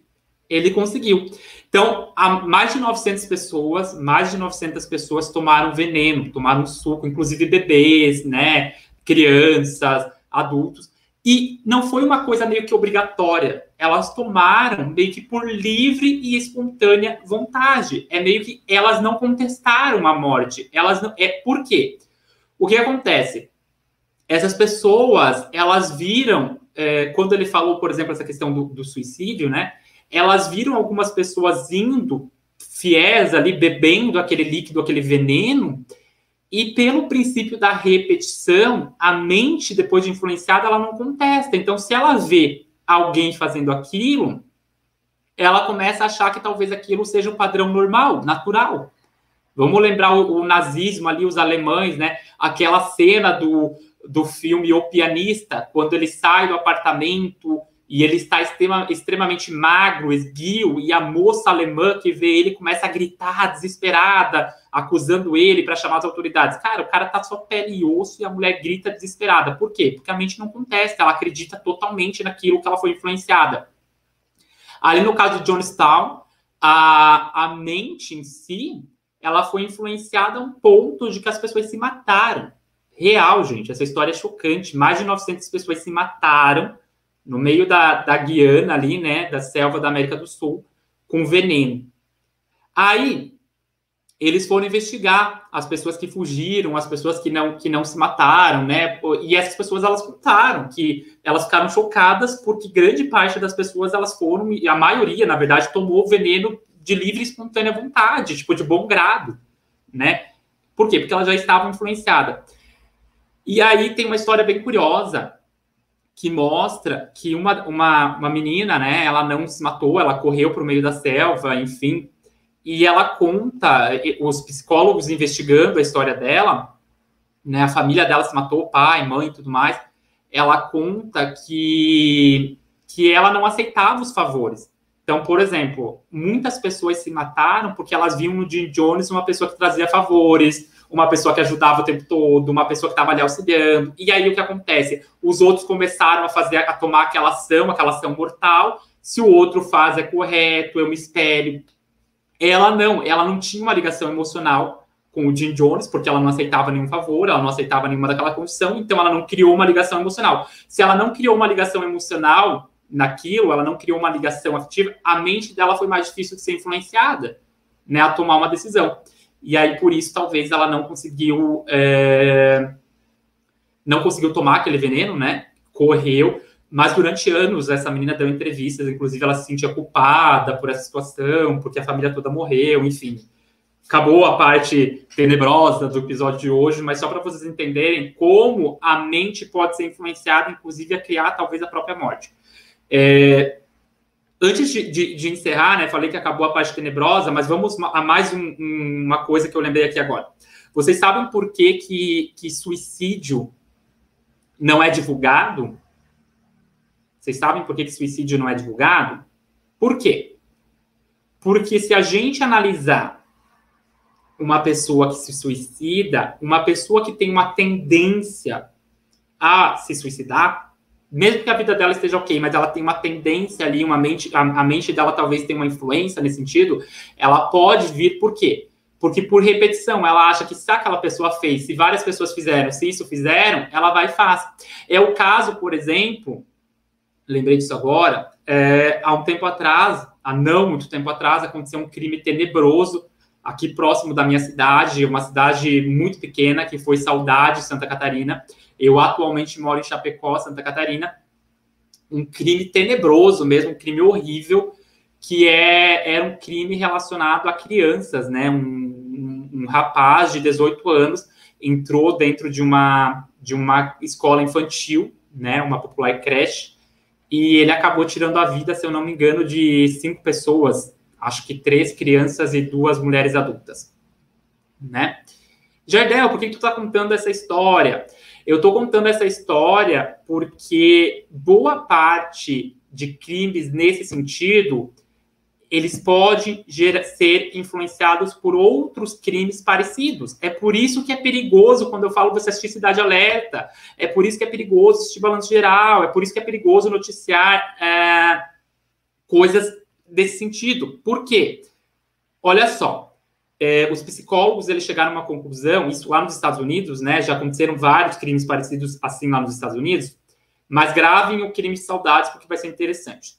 Ele conseguiu. Então, mais de 900 pessoas, mais de 900 pessoas tomaram veneno, tomaram suco, inclusive bebês, né, crianças, adultos. E não foi uma coisa meio que obrigatória. Elas tomaram meio que por livre e espontânea vontade. É meio que elas não contestaram a morte. Elas não. É por quê? O que acontece? Essas pessoas, elas viram é, quando ele falou, por exemplo, essa questão do, do suicídio, né? Elas viram algumas pessoas indo fiéis ali, bebendo aquele líquido, aquele veneno, e pelo princípio da repetição, a mente, depois de influenciada, ela não contesta. Então, se ela vê alguém fazendo aquilo, ela começa a achar que talvez aquilo seja um padrão normal, natural. Vamos lembrar o, o nazismo ali, os alemães, né? Aquela cena do, do filme O Pianista, quando ele sai do apartamento e ele está extrema, extremamente magro, esguio, e a moça alemã que vê ele começa a gritar desesperada, acusando ele para chamar as autoridades. Cara, o cara tá só pele e osso e a mulher grita desesperada. Por quê? Porque a mente não contesta, ela acredita totalmente naquilo que ela foi influenciada. Ali no caso de Johnstown, a, a mente em si, ela foi influenciada a um ponto de que as pessoas se mataram. Real, gente, essa história é chocante. Mais de 900 pessoas se mataram no meio da, da Guiana ali, né, da selva da América do Sul, com veneno. Aí eles foram investigar as pessoas que fugiram, as pessoas que não que não se mataram, né? E essas pessoas elas contaram que elas ficaram chocadas porque grande parte das pessoas elas foram e a maioria, na verdade, tomou veneno de livre e espontânea vontade, tipo de bom grado, né? Por quê? Porque elas já estavam influenciadas. E aí tem uma história bem curiosa que mostra que uma, uma, uma menina, né, ela não se matou, ela correu para o meio da selva, enfim, e ela conta, os psicólogos investigando a história dela, né, a família dela se matou, pai, mãe e tudo mais, ela conta que, que ela não aceitava os favores. Então, por exemplo, muitas pessoas se mataram porque elas viam no Jim Jones uma pessoa que trazia favores, uma pessoa que ajudava o tempo todo, uma pessoa que estava ali auxiliando. E aí o que acontece? Os outros começaram a fazer, a tomar aquela ação, aquela ação mortal. Se o outro faz é correto, eu me espelho. Ela não, ela não tinha uma ligação emocional com o Jim Jones, porque ela não aceitava nenhum favor, ela não aceitava nenhuma daquela condição, então ela não criou uma ligação emocional. Se ela não criou uma ligação emocional naquilo, ela não criou uma ligação afetiva, a mente dela foi mais difícil de ser influenciada, né, a tomar uma decisão. E aí, por isso, talvez ela não conseguiu, é... não conseguiu tomar aquele veneno, né, correu, mas durante anos essa menina deu entrevistas, inclusive ela se sentia culpada por essa situação, porque a família toda morreu, enfim. Acabou a parte tenebrosa do episódio de hoje, mas só para vocês entenderem como a mente pode ser influenciada, inclusive, a criar talvez a própria morte. É, antes de, de, de, encerrar, né, falei que acabou a parte tenebrosa, mas vamos a mais um, um, uma coisa que eu lembrei aqui agora. Vocês sabem por que, que, que suicídio não é divulgado? Vocês sabem por que, que suicídio não é divulgado? Por quê? Porque se a gente analisar uma pessoa que se suicida, uma pessoa que tem uma tendência a se suicidar, mesmo que a vida dela esteja ok, mas ela tem uma tendência ali, uma mente, a, a mente dela talvez tenha uma influência nesse sentido, ela pode vir por quê? Porque por repetição, ela acha que se aquela pessoa fez, se várias pessoas fizeram, se isso fizeram, ela vai e faz. É o caso, por exemplo, lembrei disso agora, é, há um tempo atrás, há não muito tempo atrás, aconteceu um crime tenebroso aqui próximo da minha cidade, uma cidade muito pequena, que foi Saudade, Santa Catarina. Eu atualmente moro em Chapecó, Santa Catarina. Um crime tenebroso mesmo, um crime horrível, que é, era um crime relacionado a crianças, né? Um, um, um rapaz de 18 anos entrou dentro de uma, de uma escola infantil, né? Uma popular creche, e ele acabou tirando a vida, se eu não me engano, de cinco pessoas acho que três crianças e duas mulheres adultas, né? Jardel, por que tu está contando essa história? Eu estou contando essa história porque boa parte de crimes nesse sentido eles podem ser influenciados por outros crimes parecidos. É por isso que é perigoso quando eu falo você assistir Cidade Alerta. É por isso que é perigoso assistir Balanço Geral. É por isso que é perigoso noticiar é, coisas desse sentido. Por quê? Olha só, é, os psicólogos eles chegaram a uma conclusão, isso lá nos Estados Unidos, né? Já aconteceram vários crimes parecidos assim lá nos Estados Unidos, mas gravem o crime de saudades porque vai ser interessante.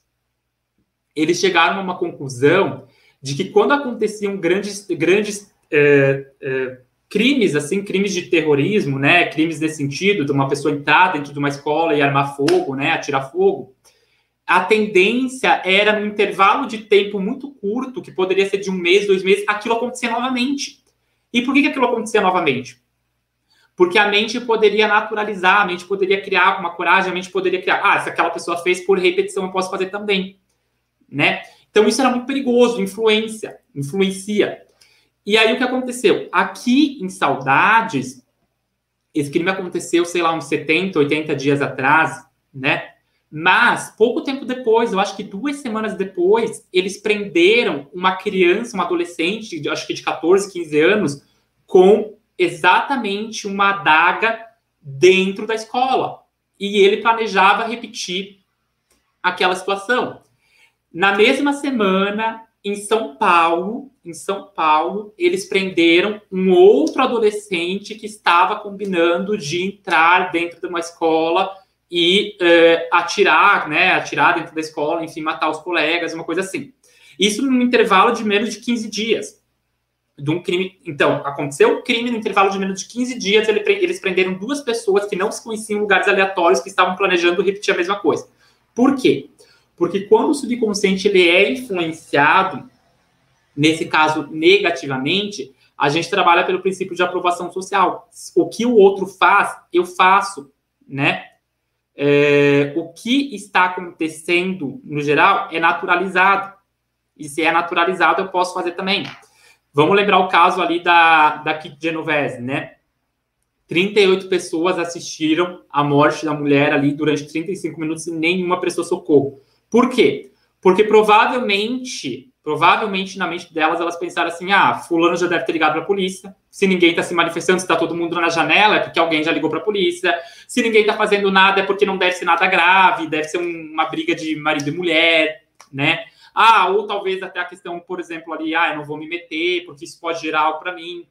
Eles chegaram a uma conclusão de que quando aconteciam grandes, grandes é, é, crimes, assim, crimes de terrorismo, né? Crimes nesse sentido, de uma pessoa entrar dentro de uma escola e armar fogo, né? Atirar fogo a tendência era, num intervalo de tempo muito curto, que poderia ser de um mês, dois meses, aquilo acontecer novamente. E por que, que aquilo acontecia novamente? Porque a mente poderia naturalizar, a mente poderia criar uma coragem, a mente poderia criar, ah, se aquela pessoa fez por repetição, eu posso fazer também, né? Então isso era muito perigoso, influência, influencia. E aí o que aconteceu? Aqui em Saudades, esse crime aconteceu, sei lá, uns 70, 80 dias atrás, né? Mas, pouco tempo depois, eu acho que duas semanas depois, eles prenderam uma criança, uma adolescente, acho que de 14, 15 anos, com exatamente uma adaga dentro da escola. E ele planejava repetir aquela situação. Na mesma semana, em São Paulo, em São Paulo, eles prenderam um outro adolescente que estava combinando de entrar dentro de uma escola e é, atirar, né, atirar dentro da escola, enfim, matar os colegas, uma coisa assim. Isso num intervalo de menos de 15 dias. De um crime. Então, aconteceu um crime no intervalo de menos de 15 dias, ele, eles prenderam duas pessoas que não se conheciam em lugares aleatórios que estavam planejando repetir a mesma coisa. Por quê? Porque quando o subconsciente ele é influenciado, nesse caso negativamente, a gente trabalha pelo princípio de aprovação social. O que o outro faz, eu faço, né? É, o que está acontecendo no geral é naturalizado. E se é naturalizado, eu posso fazer também. Vamos lembrar o caso ali da, da Kit Genovese, né? 38 pessoas assistiram a morte da mulher ali durante 35 minutos e nenhuma prestou socorro. Por quê? Porque provavelmente, provavelmente na mente delas, elas pensaram assim: ah, fulano já deve ter ligado para a polícia. Se ninguém está se manifestando, se está todo mundo na janela, é porque alguém já ligou para a polícia. Se ninguém está fazendo nada, é porque não deve ser nada grave, deve ser uma briga de marido e mulher, né? Ah, ou talvez até a questão, por exemplo, ali, ah, eu não vou me meter, porque isso pode gerar algo para mim.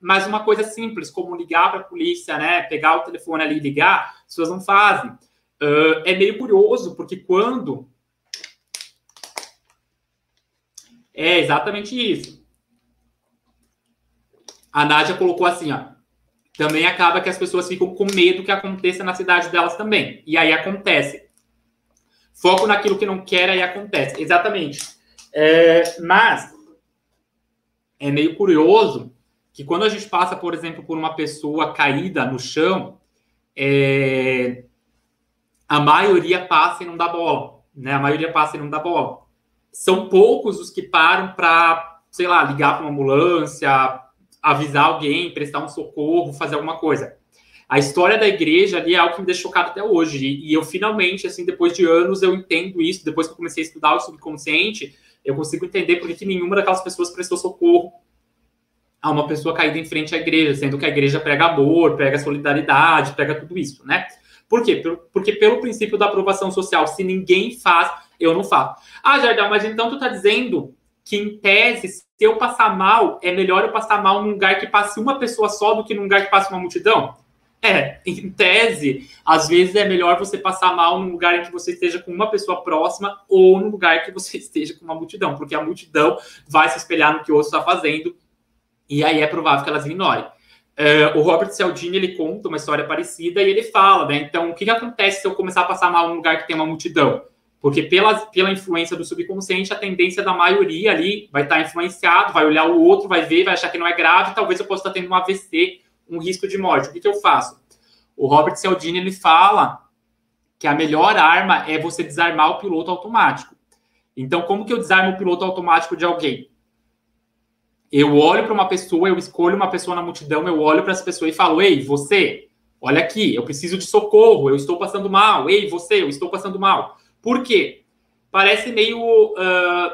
Mas uma coisa simples, como ligar para a polícia, né? Pegar o telefone ali e ligar, as pessoas não fazem. Uh, é meio curioso, porque quando. É exatamente isso. A Nádia colocou assim, ó. Também acaba que as pessoas ficam com medo que aconteça na cidade delas também. E aí acontece. Foco naquilo que não quer, aí acontece. Exatamente. É, mas é meio curioso que quando a gente passa, por exemplo, por uma pessoa caída no chão, é, a maioria passa e não dá bola, né? A maioria passa e não dá bola. São poucos os que param para, sei lá, ligar para uma ambulância, avisar alguém, prestar um socorro, fazer alguma coisa. A história da igreja ali é algo que me deixa chocado até hoje. E eu finalmente, assim, depois de anos, eu entendo isso. Depois que eu comecei a estudar o subconsciente, eu consigo entender por que nenhuma daquelas pessoas prestou socorro a uma pessoa caída em frente à igreja, sendo que a igreja prega amor, prega solidariedade, prega tudo isso, né? Por quê? Porque pelo princípio da aprovação social, se ninguém faz, eu não faço. Ah, Jardel, mas então tu tá dizendo que em tese, se eu passar mal, é melhor eu passar mal num lugar que passe uma pessoa só do que num lugar que passe uma multidão? É, em tese, às vezes é melhor você passar mal num lugar em que você esteja com uma pessoa próxima ou num lugar que você esteja com uma multidão, porque a multidão vai se espelhar no que o outro está fazendo e aí é provável que elas ignorem. Uh, o Robert Cialdini ele conta uma história parecida e ele fala, né? Então, o que, que acontece se eu começar a passar mal num lugar que tem uma multidão? Porque pela, pela influência do subconsciente, a tendência da maioria ali vai estar influenciado, vai olhar o outro, vai ver, vai achar que não é grave, talvez eu possa estar tendo um AVC, um risco de morte. O que, que eu faço? O Robert Cialdini ele fala que a melhor arma é você desarmar o piloto automático. Então, como que eu desarmo o piloto automático de alguém? Eu olho para uma pessoa, eu escolho uma pessoa na multidão, eu olho para essa pessoa e falo: Ei, você, olha aqui, eu preciso de socorro, eu estou passando mal. Ei, você, eu estou passando mal. Por quê? Parece meio. Uh,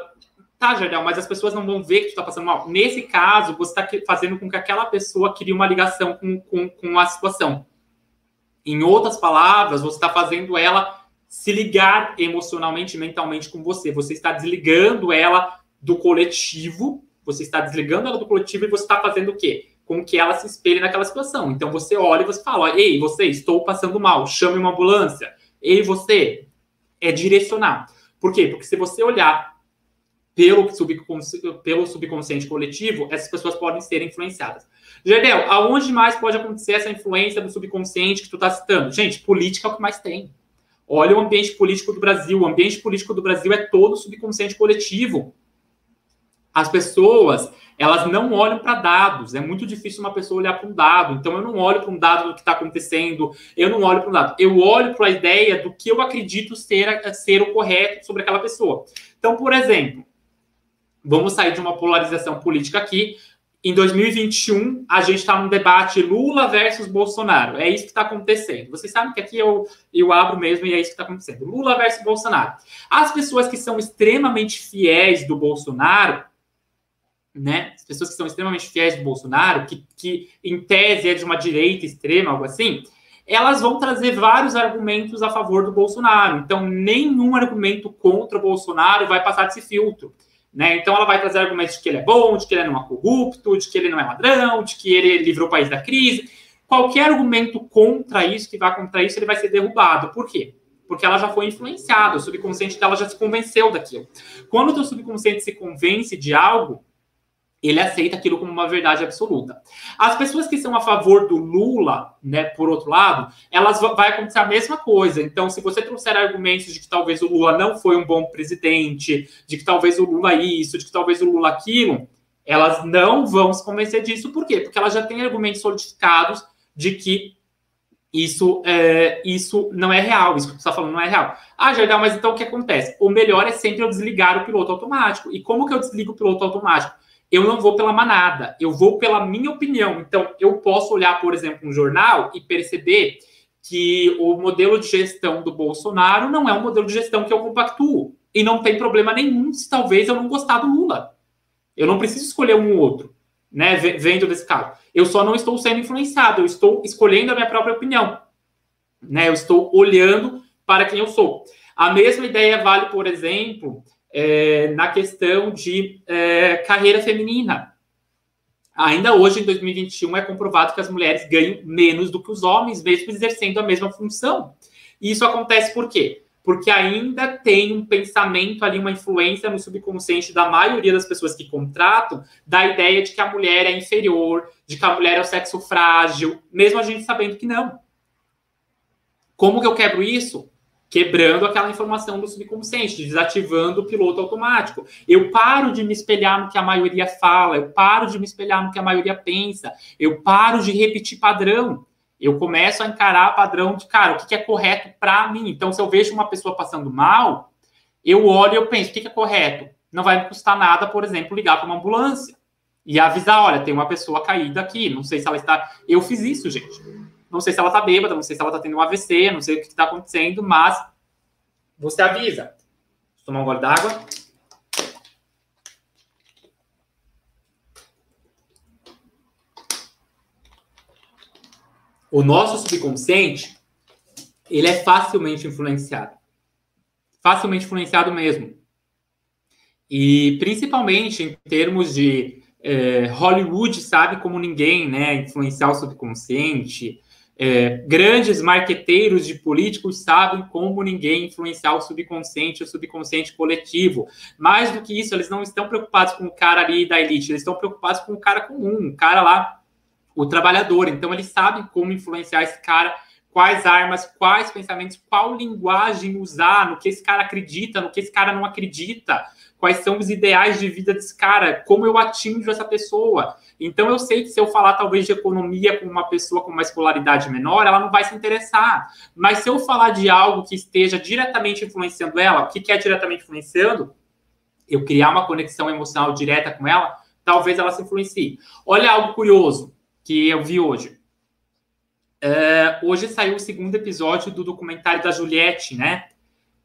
tá, Jardel, mas as pessoas não vão ver que tu está passando mal. Nesse caso, você está fazendo com que aquela pessoa crie uma ligação com, com, com a situação. Em outras palavras, você está fazendo ela se ligar emocionalmente, mentalmente com você. Você está desligando ela do coletivo você está desligando ela do coletivo e você está fazendo o quê? Com que ela se espelhe naquela situação. Então você olha e você fala: Ei, você, estou passando mal, chame uma ambulância. Ei, você, é direcionar. Por quê? Porque se você olhar pelo, subconsciente, pelo subconsciente coletivo, essas pessoas podem ser influenciadas. Gedel, aonde mais pode acontecer essa influência do subconsciente que tu está citando? Gente, política é o que mais tem. Olha o ambiente político do Brasil. O ambiente político do Brasil é todo subconsciente coletivo as pessoas elas não olham para dados. É muito difícil uma pessoa olhar para um dado. Então, eu não olho para um dado do que está acontecendo, eu não olho para um dado. Eu olho para a ideia do que eu acredito ser, ser o correto sobre aquela pessoa. Então, por exemplo, vamos sair de uma polarização política aqui. Em 2021, a gente está num debate Lula versus Bolsonaro. É isso que está acontecendo. Vocês sabem que aqui eu, eu abro mesmo e é isso que está acontecendo. Lula versus Bolsonaro. As pessoas que são extremamente fiéis do Bolsonaro né? As pessoas que são extremamente fiéis do Bolsonaro, que, que em tese é de uma direita extrema, algo assim, elas vão trazer vários argumentos a favor do Bolsonaro. Então, nenhum argumento contra o Bolsonaro vai passar desse filtro. Né? Então, ela vai trazer argumentos de que ele é bom, de que ele não é corrupto, de que ele não é ladrão, de que ele livrou o país da crise. Qualquer argumento contra isso, que vá contra isso, ele vai ser derrubado. Por quê? Porque ela já foi influenciada, o subconsciente dela já se convenceu daquilo. Quando o teu subconsciente se convence de algo, ele aceita aquilo como uma verdade absoluta. As pessoas que são a favor do Lula, né, por outro lado, elas vai acontecer a mesma coisa. Então, se você trouxer argumentos de que talvez o Lula não foi um bom presidente, de que talvez o Lula isso, de que talvez o Lula aquilo, elas não vão se convencer disso. Por quê? Porque elas já têm argumentos solidificados de que isso, é, isso não é real, isso que você está falando não é real. Ah, Jardel, mas então o que acontece? O melhor é sempre eu desligar o piloto automático. E como que eu desligo o piloto automático? Eu não vou pela manada, eu vou pela minha opinião. Então, eu posso olhar, por exemplo, um jornal e perceber que o modelo de gestão do Bolsonaro não é um modelo de gestão que eu compactuo. E não tem problema nenhum se talvez eu não gostar do Lula. Eu não preciso escolher um ou outro, né? Vendo desse caso. Eu só não estou sendo influenciado, eu estou escolhendo a minha própria opinião. Né? Eu estou olhando para quem eu sou. A mesma ideia vale, por exemplo, é, na questão de é, carreira feminina. Ainda hoje, em 2021, é comprovado que as mulheres ganham menos do que os homens, mesmo exercendo a mesma função. E isso acontece por quê? Porque ainda tem um pensamento ali, uma influência no subconsciente da maioria das pessoas que contratam, da ideia de que a mulher é inferior, de que a mulher é o sexo frágil, mesmo a gente sabendo que não. Como que eu quebro isso? Quebrando aquela informação do subconsciente, desativando o piloto automático. Eu paro de me espelhar no que a maioria fala, eu paro de me espelhar no que a maioria pensa, eu paro de repetir padrão. Eu começo a encarar padrão de, cara, o que é correto para mim. Então, se eu vejo uma pessoa passando mal, eu olho e eu penso, o que é correto? Não vai me custar nada, por exemplo, ligar para uma ambulância e avisar, olha, tem uma pessoa caída aqui, não sei se ela está... Eu fiz isso, gente. Não sei se ela tá bêbada, não sei se ela tá tendo um AVC, não sei o que está acontecendo, mas você avisa. Tomar um gole d'água. O nosso subconsciente, ele é facilmente influenciado. Facilmente influenciado mesmo. E principalmente em termos de é, Hollywood sabe como ninguém, né? Influenciar o subconsciente, é, grandes marqueteiros de políticos sabem como ninguém influenciar o subconsciente, o subconsciente coletivo. Mais do que isso, eles não estão preocupados com o cara ali da elite, eles estão preocupados com o cara comum, o cara lá, o trabalhador. Então, eles sabem como influenciar esse cara, quais armas, quais pensamentos, qual linguagem usar, no que esse cara acredita, no que esse cara não acredita quais são os ideais de vida desse cara, como eu atingo essa pessoa. Então eu sei que se eu falar talvez de economia com uma pessoa com uma escolaridade menor, ela não vai se interessar. Mas se eu falar de algo que esteja diretamente influenciando ela, o que é diretamente influenciando? Eu criar uma conexão emocional direta com ela, talvez ela se influencie. Olha algo curioso que eu vi hoje. É, hoje saiu o segundo episódio do documentário da Juliette, né?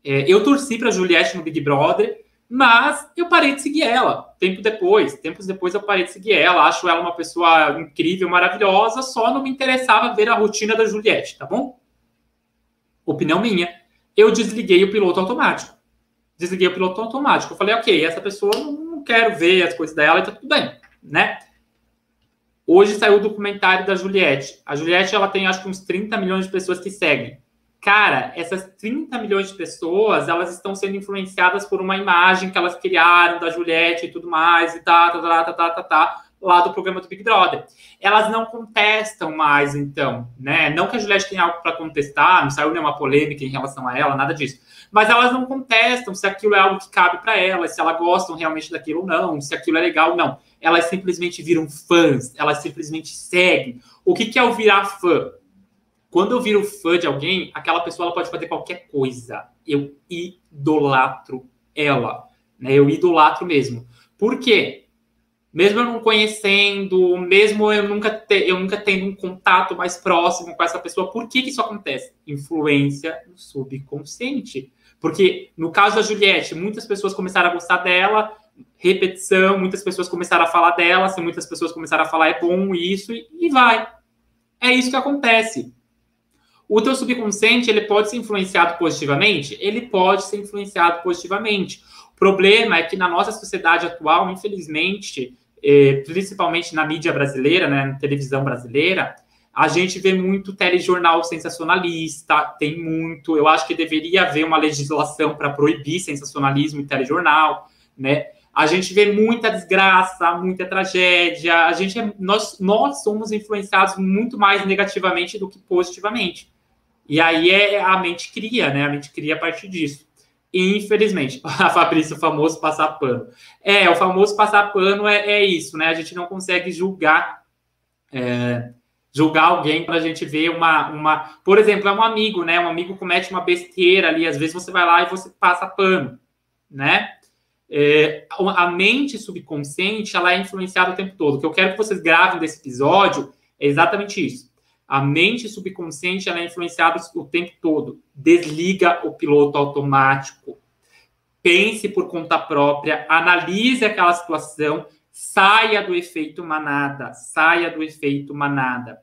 É, eu torci para Juliette no Big Brother mas eu parei de seguir ela. Tempo depois, tempos depois eu parei de seguir ela. Acho ela uma pessoa incrível, maravilhosa, só não me interessava ver a rotina da Juliette, tá bom? Opinião minha. Eu desliguei o piloto automático. Desliguei o piloto automático. Eu falei, ok, essa pessoa não quero ver as coisas dela e tá tudo bem, né? Hoje saiu o documentário da Juliette. A Juliette, ela tem acho que uns 30 milhões de pessoas que seguem cara, essas 30 milhões de pessoas, elas estão sendo influenciadas por uma imagem que elas criaram da Juliette e tudo mais, e tá, tá, tá, tá, tá, tá, tá, lá do programa do Big Brother. Elas não contestam mais, então, né? Não que a Juliette tenha algo para contestar, não saiu nenhuma polêmica em relação a ela, nada disso. Mas elas não contestam se aquilo é algo que cabe para elas, se elas gostam realmente daquilo ou não, se aquilo é legal ou não. Elas simplesmente viram fãs, elas simplesmente seguem. O que, que é o virar fã? Quando eu viro fã de alguém, aquela pessoa ela pode fazer qualquer coisa. Eu idolatro ela. Né? Eu idolatro mesmo. Por quê? Mesmo eu não conhecendo, mesmo eu nunca, te, eu nunca tendo um contato mais próximo com essa pessoa, por que, que isso acontece? Influência no subconsciente. Porque no caso da Juliette, muitas pessoas começaram a gostar dela, repetição, muitas pessoas começaram a falar dela, se muitas pessoas começaram a falar é bom isso, e, e vai. É isso que acontece. O teu subconsciente, ele pode ser influenciado positivamente? Ele pode ser influenciado positivamente. O problema é que na nossa sociedade atual, infelizmente, eh, principalmente na mídia brasileira, né, na televisão brasileira, a gente vê muito telejornal sensacionalista, tem muito. Eu acho que deveria haver uma legislação para proibir sensacionalismo e telejornal, né? A gente vê muita desgraça, muita tragédia. A gente é, nós, nós somos influenciados muito mais negativamente do que positivamente. E aí é a mente cria, né? A mente cria a partir disso. Infelizmente, a Fabrício, o famoso passar pano. É, o famoso passar pano é, é isso, né? A gente não consegue julgar é, julgar alguém para a gente ver uma, uma. Por exemplo, é um amigo, né? Um amigo comete uma besteira ali, às vezes você vai lá e você passa pano, né? É, a mente subconsciente ela é influenciada o tempo todo. O que eu quero que vocês gravem desse episódio é exatamente isso. A mente subconsciente ela é influenciada o tempo todo. Desliga o piloto automático. Pense por conta própria, analise aquela situação, saia do efeito manada, saia do efeito manada.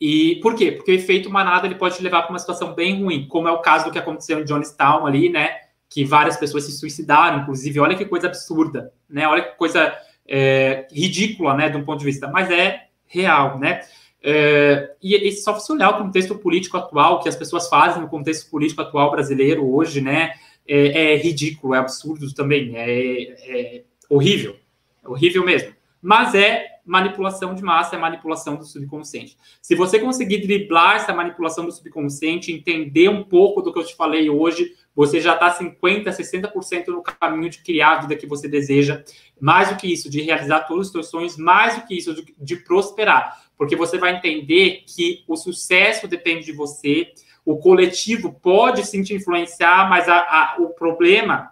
E por quê? Porque o efeito manada ele pode te levar para uma situação bem ruim, como é o caso do que aconteceu em Johnstown ali, né? Que várias pessoas se suicidaram, inclusive. Olha que coisa absurda, né? Olha que coisa é, ridícula, né? De um ponto de vista, mas é real, né? É, e, e só se olhar o contexto político atual, que as pessoas fazem no contexto político atual brasileiro hoje, né? É, é ridículo, é absurdo também, é, é horrível, é horrível mesmo. Mas é manipulação de massa é manipulação do subconsciente. Se você conseguir driblar essa manipulação do subconsciente, entender um pouco do que eu te falei hoje, você já está 50%, 60% no caminho de criar a vida que você deseja. Mais do que isso, de realizar todos os seus sonhos, mais do que isso, de, prosperar. Porque você vai entender que o sucesso depende de você, o coletivo pode sim te influenciar, mas a, a, o problema,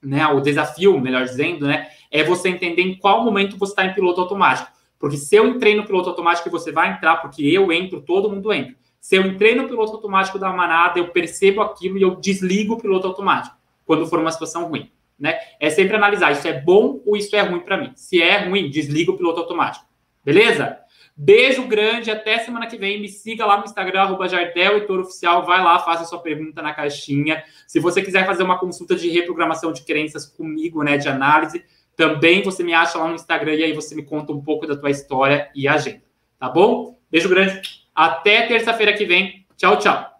né, o desafio, melhor dizendo, né, é você entender em qual momento você está em piloto automático. Porque se eu entrei no piloto automático, você vai entrar, porque eu entro, todo mundo entra. Se eu entrei no piloto automático da manada, eu percebo aquilo e eu desligo o piloto automático quando for uma situação ruim. Né? É sempre analisar, isso é bom ou isso é ruim para mim. Se é ruim, desliga o piloto automático. Beleza? Beijo grande, até semana que vem. Me siga lá no Instagram, arroba Jardel Oficial. Vai lá, faça sua pergunta na caixinha. Se você quiser fazer uma consulta de reprogramação de crenças comigo, né, de análise, também você me acha lá no Instagram e aí você me conta um pouco da tua história e agenda. Tá bom? Beijo grande. Até terça-feira que vem. Tchau, tchau.